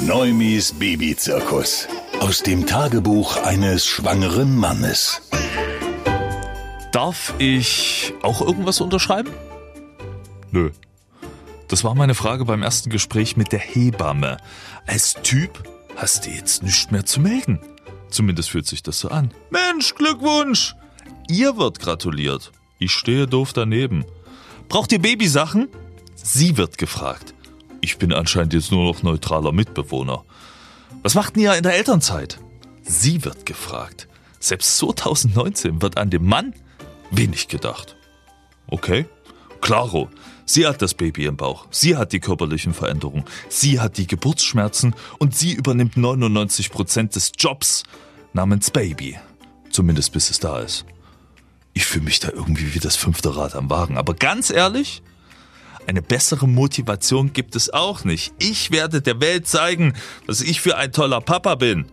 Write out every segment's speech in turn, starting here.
Neumis Babyzirkus. Aus dem Tagebuch eines schwangeren Mannes. Darf ich auch irgendwas unterschreiben? Nö. Das war meine Frage beim ersten Gespräch mit der Hebamme. Als Typ hast du jetzt nichts mehr zu melden. Zumindest fühlt sich das so an. Mensch, Glückwunsch! Ihr wird gratuliert. Ich stehe doof daneben. Braucht ihr Babysachen? Sie wird gefragt. Ich bin anscheinend jetzt nur noch neutraler Mitbewohner. Was macht ihr in der Elternzeit? Sie wird gefragt. Selbst 2019 wird an den Mann wenig gedacht. Okay, klaro. Sie hat das Baby im Bauch. Sie hat die körperlichen Veränderungen. Sie hat die Geburtsschmerzen und sie übernimmt 99 Prozent des Jobs namens Baby. Zumindest bis es da ist. Ich fühle mich da irgendwie wie das fünfte Rad am Wagen. Aber ganz ehrlich, eine bessere Motivation gibt es auch nicht. Ich werde der Welt zeigen, dass ich für ein toller Papa bin.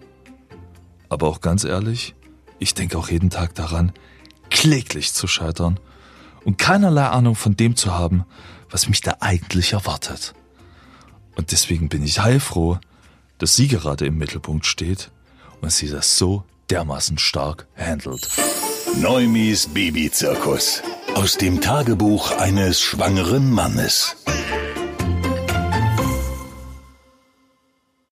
Aber auch ganz ehrlich, ich denke auch jeden Tag daran, kläglich zu scheitern und keinerlei Ahnung von dem zu haben, was mich da eigentlich erwartet. Und deswegen bin ich heilfroh, dass sie gerade im Mittelpunkt steht und sie das so dermaßen stark handelt. Neumis Babyzirkus. Aus dem Tagebuch eines schwangeren Mannes.